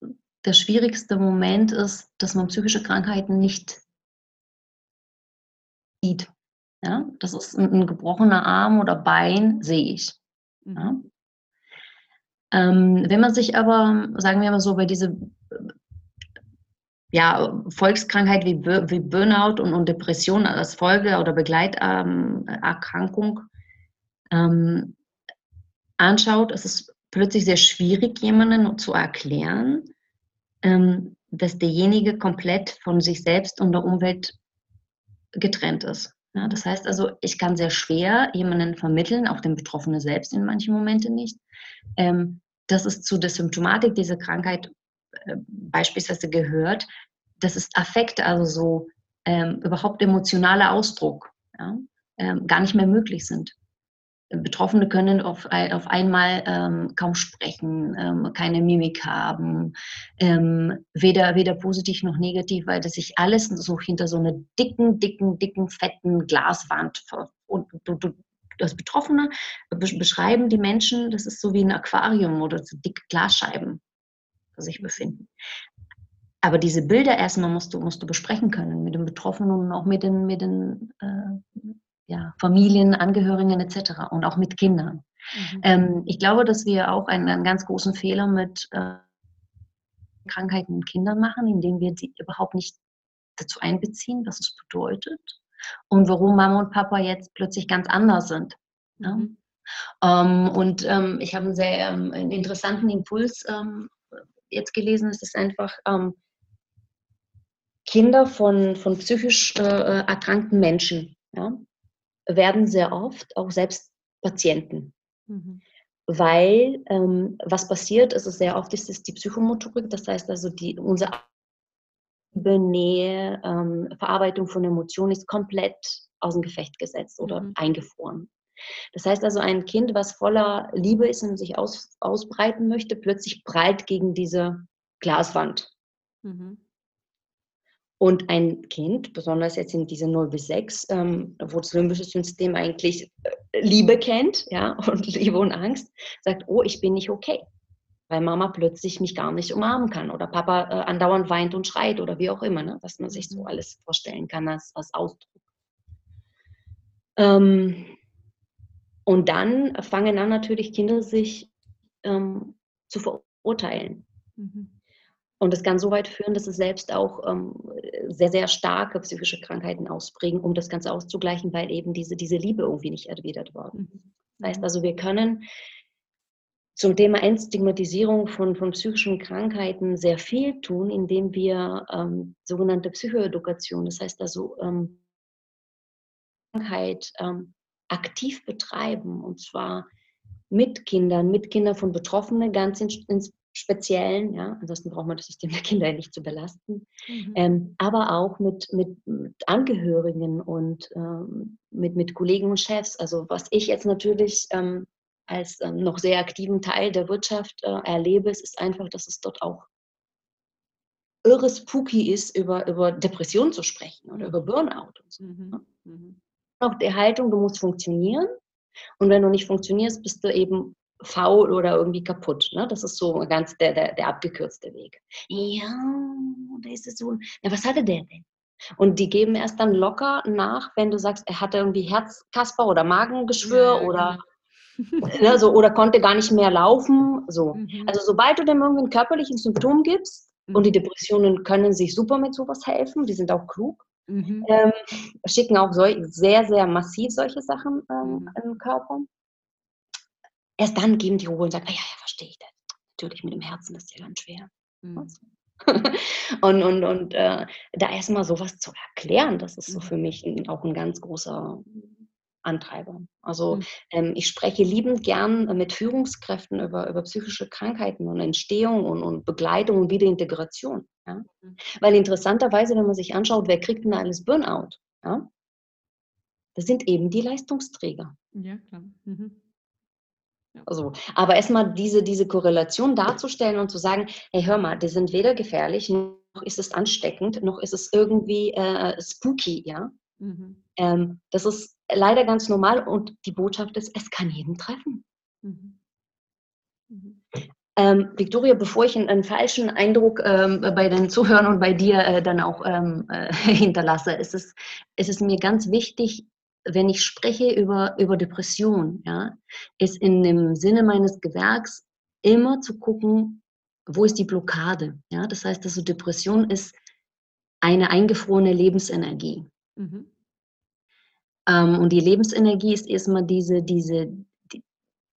der schwierigste Moment ist, dass man psychische Krankheiten nicht sieht. Ja, das ist ein, ein gebrochener Arm oder Bein, sehe ich. Ja. Mhm. Ähm, wenn man sich aber, sagen wir mal so, bei diese ja, Volkskrankheit wie, wie Burnout und, und, Depression als Folge oder Begleiterkrankung ähm, anschaut, ist es plötzlich sehr schwierig, jemanden zu erklären, ähm, dass derjenige komplett von sich selbst und der Umwelt getrennt ist. Das heißt also, ich kann sehr schwer jemanden vermitteln, auch den Betroffenen selbst in manchen Momenten nicht, ähm, dass es zu der Symptomatik dieser Krankheit äh, beispielsweise gehört, das ist Affekt, also so ähm, überhaupt emotionaler Ausdruck, gar nicht mehr möglich sind. Betroffene können auf, auf einmal ähm, kaum sprechen, ähm, keine Mimik haben, ähm, weder, weder positiv noch negativ, weil das sich alles so hinter so einer dicken, dicken, dicken, fetten Glaswand und du, du, das Betroffene beschreiben die Menschen, das ist so wie ein Aquarium oder so dicke Glasscheiben, sich befinden. aber diese Bilder erstmal musst du, musst du besprechen können mit den Betroffenen und auch mit den, mit den äh, ja, Familien, Angehörigen etc. und auch mit Kindern. Mhm. Ähm, ich glaube, dass wir auch einen, einen ganz großen Fehler mit äh, Krankheiten in Kindern machen, indem wir sie überhaupt nicht dazu einbeziehen, was es bedeutet und warum Mama und Papa jetzt plötzlich ganz anders sind. Ja? Mhm. Ähm, und ähm, ich habe einen sehr ähm, einen interessanten Impuls ähm, jetzt gelesen. Es ist einfach, ähm, Kinder von, von psychisch äh, erkrankten Menschen ja, werden sehr oft auch selbst Patienten. Mhm. Weil ähm, was passiert, ist es sehr oft ist es die Psychomotorik, das heißt also die, unsere Nähe, ähm, Verarbeitung von Emotionen ist komplett aus dem Gefecht gesetzt oder mhm. eingefroren. Das heißt also, ein Kind, was voller Liebe ist und sich aus, ausbreiten möchte, plötzlich prallt gegen diese Glaswand. Mhm. Und ein Kind, besonders jetzt in diese 0 bis 6, ähm, wo das limbische System eigentlich äh, Liebe kennt, ja, <laughs> und Liebe und Angst, sagt, oh, ich bin nicht okay weil Mama plötzlich mich gar nicht umarmen kann oder Papa äh, andauernd weint und schreit oder wie auch immer, ne? was man sich so mhm. alles vorstellen kann als, als Ausdruck. Ähm, und dann fangen an natürlich Kinder sich ähm, zu verurteilen. Mhm. Und das kann so weit führen, dass es selbst auch ähm, sehr, sehr starke psychische Krankheiten ausprägen, um das Ganze auszugleichen, weil eben diese, diese Liebe irgendwie nicht erwidert worden. Mhm. Das heißt also, wir können zum Thema Entstigmatisierung von, von psychischen Krankheiten sehr viel tun, indem wir ähm, sogenannte Psychoedukation, das heißt also ähm, Krankheit ähm, aktiv betreiben und zwar mit Kindern, mit Kindern von Betroffenen ganz in, in Speziellen, ja, ansonsten braucht man das System der Kinder nicht zu belasten, mhm. ähm, aber auch mit, mit, mit Angehörigen und ähm, mit, mit Kollegen und Chefs. Also was ich jetzt natürlich ähm, als ähm, noch sehr aktiven Teil der Wirtschaft äh, erlebe, es ist einfach, dass es dort auch irre spooky ist, über, über Depression zu sprechen oder über Burnout. Und so. Mhm. Ne? Mhm. Auch die Haltung, du musst funktionieren und wenn du nicht funktionierst, bist du eben faul oder irgendwie kaputt. Ne? Das ist so ganz der, der, der abgekürzte Weg. Ja, da ist es so. Ja, was hatte der denn? Und die geben erst dann locker nach, wenn du sagst, er hatte irgendwie Herzkasper oder Magengeschwür ja, oder genau <laughs> ne, so, oder konnte gar nicht mehr laufen. So. Mhm. Also sobald du dem irgendwie ein körperliches Symptom gibst, mhm. und die Depressionen können sich super mit sowas helfen, die sind auch klug, mhm. ähm, schicken auch so, sehr, sehr massiv solche Sachen ähm, mhm. im Körper. Erst dann geben die Ruhe und sagen, ah, ja, ja, verstehe ich das. Natürlich mit dem Herzen ist ja ganz schwer. Mhm. <laughs> und und, und äh, da erstmal sowas zu erklären, das ist so mhm. für mich auch ein ganz großer Antreiber. Also mhm. ähm, ich spreche liebend gern mit Führungskräften über, über psychische Krankheiten und Entstehung und, und Begleitung und Wiederintegration. Ja? Mhm. Weil interessanterweise, wenn man sich anschaut, wer kriegt denn alles Burnout? Ja? Das sind eben die Leistungsträger. Ja, klar. Mhm. Also, aber erstmal diese, diese Korrelation darzustellen und zu sagen, hey, hör mal, die sind weder gefährlich, noch ist es ansteckend, noch ist es irgendwie äh, spooky, ja. Mhm. Ähm, das ist leider ganz normal und die Botschaft ist, es kann jeden treffen. Mhm. Mhm. Ähm, Victoria, bevor ich einen, einen falschen Eindruck ähm, bei den Zuhörern und bei dir äh, dann auch ähm, äh, <laughs> hinterlasse, ist es, ist es mir ganz wichtig, wenn ich spreche über, über Depression, ja, ist in dem Sinne meines Gewerks immer zu gucken, wo ist die Blockade. Ja? Das heißt, also Depression ist eine eingefrorene Lebensenergie. Mhm. Ähm, und die Lebensenergie ist erstmal diese, diese, die,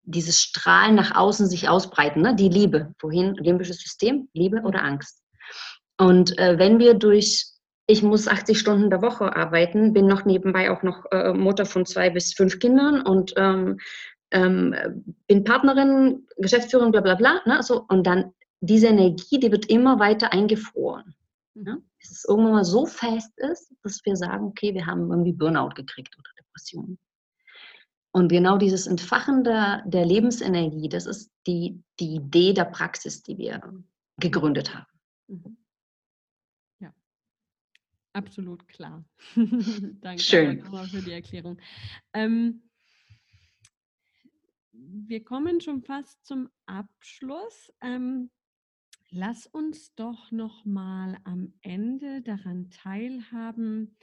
dieses Strahlen nach außen sich ausbreiten, ne? die Liebe. Wohin? Limbisches System, Liebe oder Angst. Und äh, wenn wir durch, ich muss 80 Stunden der Woche arbeiten, bin noch nebenbei auch noch äh, Mutter von zwei bis fünf Kindern und ähm, ähm, bin Partnerin, Geschäftsführerin, bla bla bla. Ne? So, und dann diese Energie, die wird immer weiter eingefroren. Ne? Bis es irgendwann mal so fest ist, dass wir sagen, okay, wir haben irgendwie Burnout gekriegt oder Depression. Und genau dieses Entfachen der, der Lebensenergie, das ist die, die Idee der Praxis, die wir gegründet haben. Mhm. Absolut klar. <laughs> Danke Schön. für die Erklärung. Ähm, wir kommen schon fast zum Abschluss. Ähm, Lass uns doch noch mal am Ende daran teilhaben,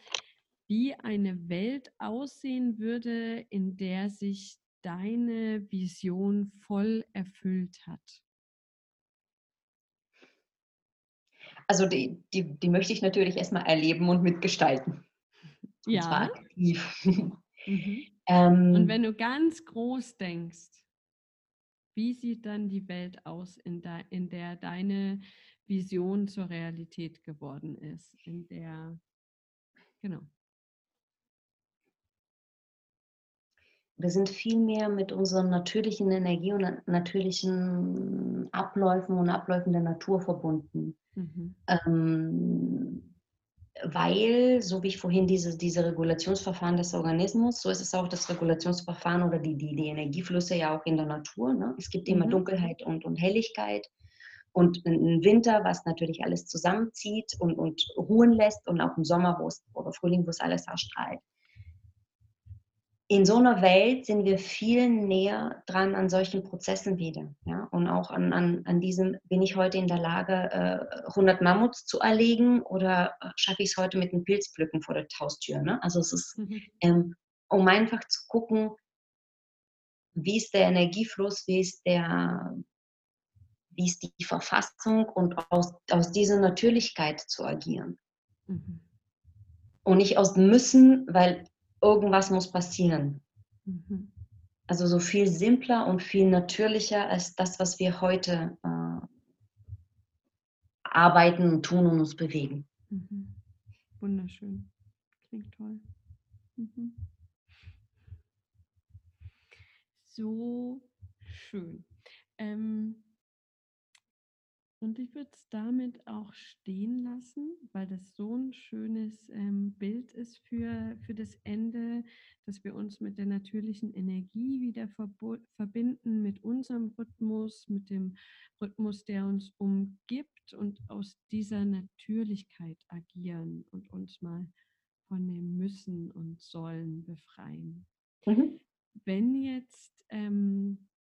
wie eine Welt aussehen würde, in der sich deine Vision voll erfüllt hat. Also die, die, die möchte ich natürlich erstmal erleben und mitgestalten. Und zwar Ja. aktiv. Mhm. Und ähm, wenn du ganz groß denkst, wie sieht dann die Welt aus, in, de, in der deine Vision zur Realität geworden ist? In der, genau. wir sind viel mehr mit unserer natürlichen Energie und na- natürlichen Abläufen und Abläufen der Natur verbunden. Mhm. Ähm, weil, so wie ich vorhin diese, diese Regulationsverfahren des Organismus, so ist es auch das Regulationsverfahren oder die, die, die Energieflüsse ja auch in der Natur. Ne? Es gibt immer Mhm. Dunkelheit und, und Helligkeit und ein Winter, was natürlich alles zusammenzieht und, und ruhen lässt und auch im Sommer wo es, oder Frühling, wo es alles erstrahlt. In so einer Welt sind wir viel näher dran an solchen Prozessen wieder. Ja? Und auch an, an, an diesem, bin ich heute in der Lage, äh, 100 Mammuts zu erlegen oder äh, schaffe ich es heute mit einem Pilzpflücken vor der Haustür? Ne? Also es ist, Mhm. ähm, um einfach zu gucken, wie ist der Energiefluss, wie ist, der, wie ist die Verfassung und aus, aus dieser Natürlichkeit zu agieren. Mhm. Und nicht aus Müssen, weil irgendwas muss passieren. Mhm. Also so viel simpler und viel natürlicher als das, was wir heute äh, arbeiten und tun und uns bewegen. Mhm. Wunderschön. Klingt toll. Mhm. So schön. Ähm, und ich würde es damit auch stehen lassen, weil das so ein schönes ähm, Bild ist für, für das Ende, dass wir uns mit der natürlichen Energie wieder verbinden, mit unserem Rhythmus, mit dem Rhythmus, der uns umgibt und aus dieser Natürlichkeit agieren und uns mal von dem Müssen und Sollen befreien. Mhm. Wenn jetzt ähm, äh,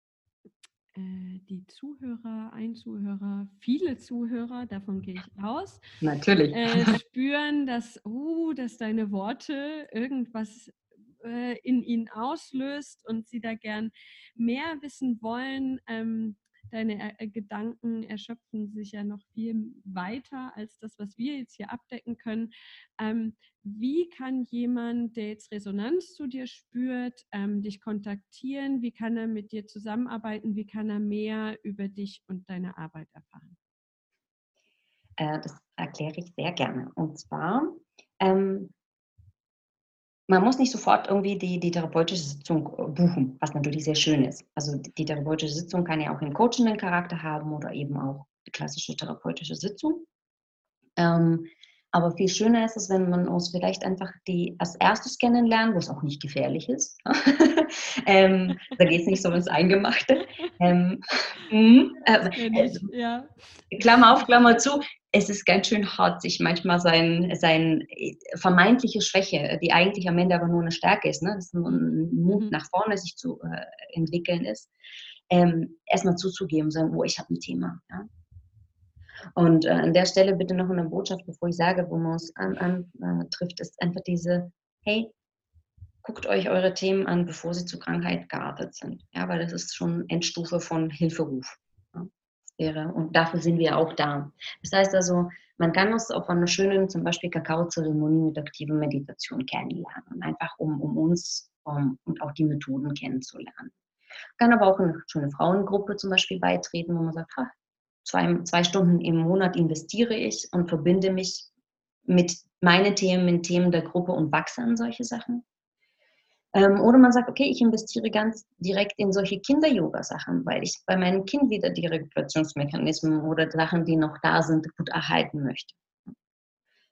die Zuhörer, ein Zuhörer, viele Zuhörer, davon gehe ich aus, Natürlich. äh, <laughs> spüren, dass, uh, dass deine Worte irgendwas äh, in ihnen auslöst und sie da gern mehr wissen wollen. Ähm, deine äh, Gedanken erschöpfen sich ja noch viel weiter als das, was wir jetzt hier abdecken können. Ähm, wie kann jemand, der jetzt Resonanz zu dir spürt, ähm, dich kontaktieren? Wie kann er mit dir zusammenarbeiten? Wie kann er mehr über dich und deine Arbeit erfahren? Äh, das erkläre ich sehr gerne. Und zwar, ähm, man muss nicht sofort irgendwie die, die therapeutische Sitzung äh, buchen, was natürlich sehr schön ist. Also die, therapeutische Sitzung kann ja auch im coachenden Charakter haben oder eben auch die klassische therapeutische Sitzung. Ähm, aber viel schöner ist es, wenn man uns vielleicht einfach die als erstes kennenlernt, wo es auch nicht gefährlich ist. <laughs> ähm, da geht es nicht so ins Eingemachte. <laughs> Ähm, <laughs> Das äh, äh, ja. Klammer auf, Klammer zu. Es ist ganz schön hart, sich manchmal sein, sein äh, vermeintliche Schwäche, die eigentlich am Ende aber nur eine Stärke ist, ne? dass nur ein Mut Mhm. nach vorne sich zu äh, entwickeln ist, ähm, erstmal zuzugeben, sagen, oh, ich habe ein Thema. Ja? Und äh, an der Stelle bitte noch eine Botschaft, bevor ich sage, wo man es an, an, äh, trifft, ist einfach diese, hey, guckt euch eure Themen an, bevor sie zu Krankheit geartet sind. Ja, weil das ist schon Endstufe von Hilferuf. Wäre, und dafür sind wir auch da. Das heißt also, man kann uns auf einer schönen, zum Beispiel Kakaozeremonie mit aktiver Meditation kennenlernen, einfach um, um uns um, und auch die Methoden kennenzulernen. Kann aber auch eine schöne Frauengruppe zum Beispiel beitreten, wo man sagt, ha, zwei, zwei Stunden im Monat investiere ich und verbinde mich mit meinen Themen, mit Themen der Gruppe und wachse an solche Sachen. Ähm, oder man sagt, okay, ich investiere ganz direkt in solche Kinder-Yoga-Sachen, weil ich bei meinem Kind wieder die Regulationsmechanismen oder Sachen, die noch da sind, gut erhalten möchte.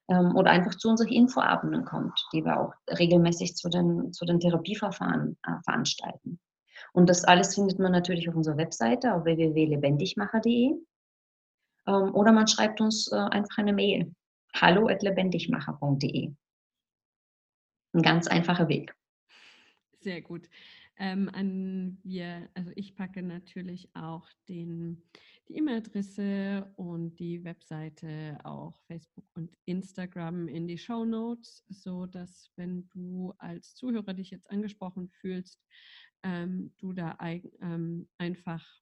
Ähm, oder einfach zu unseren Infoabenden kommt, die wir auch regelmäßig zu den, zu den Therapieverfahren äh, veranstalten. Und das alles findet man natürlich auf unserer Webseite auf www.lebendigmacher.de. Ähm, oder man schreibt uns äh, einfach eine Mail. Hallo at lebendigmacher.de. Ein ganz einfacher Weg. Sehr gut. Ähm, an wir, also ich packe natürlich auch den, die E-Mail-Adresse und die Webseite, auch Facebook und Instagram in die Show Notes, so dass wenn du als Zuhörer dich jetzt angesprochen fühlst, ähm, du da ein, ähm, einfach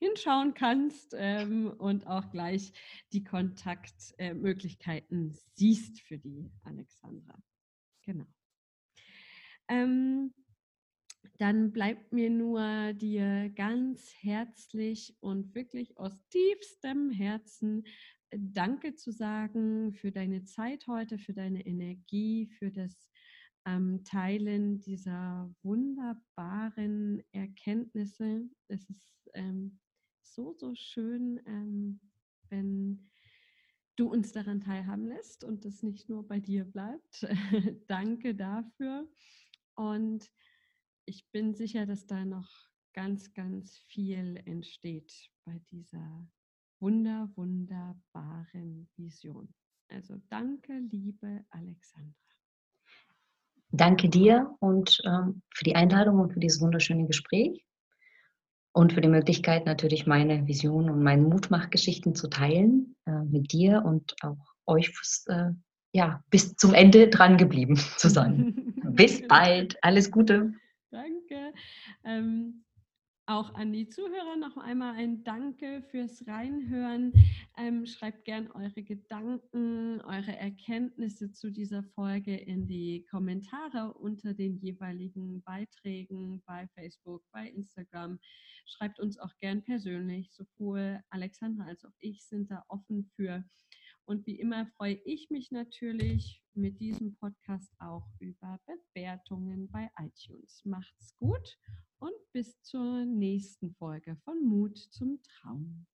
hinschauen kannst ähm, und auch gleich die Kontaktmöglichkeiten äh, siehst für die Alexandra. Genau. Ähm, dann bleibt mir nur dir ganz herzlich und wirklich aus tiefstem Herzen äh, Danke zu sagen für deine Zeit heute, für deine Energie, für das ähm, Teilen dieser wunderbaren Erkenntnisse. Es ist ähm, so, so schön, ähm, wenn du uns daran teilhaben lässt und das nicht nur bei dir bleibt. <laughs> Danke dafür. Und ich bin sicher, dass da noch ganz, ganz viel entsteht bei dieser wunder, wunderbaren Vision. Also danke, liebe Alexandra. Danke dir und ähm, für die Einladung und für dieses wunderschöne Gespräch und für die Möglichkeit, natürlich meine Vision und meine Mutmachgeschichten zu teilen äh, mit dir und auch euch äh, ja, bis zum Ende dran geblieben zu sein. <laughs> bis bald. Alles Gute. Danke. Ähm, auch an die Zuhörer noch einmal ein Danke fürs Reinhören. Ähm, schreibt gern eure Gedanken, eure Erkenntnisse zu dieser Folge in die Kommentare unter den jeweiligen Beiträgen bei Facebook, bei Instagram. Schreibt uns auch gern persönlich. Sowohl Alexandra als auch ich sind da offen für. Und wie immer freue ich mich natürlich mit diesem Podcast auch über Bewertungen bei iTunes. Macht's gut und bis zur nächsten Folge von Mut zum Traum.